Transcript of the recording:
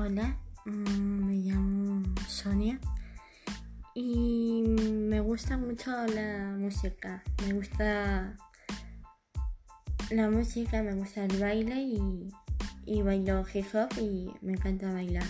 Hola, mm, me llamo Sonia y me gusta mucho la música. Me gusta la música, me gusta el baile y, y bailo hip hop y me encanta bailar.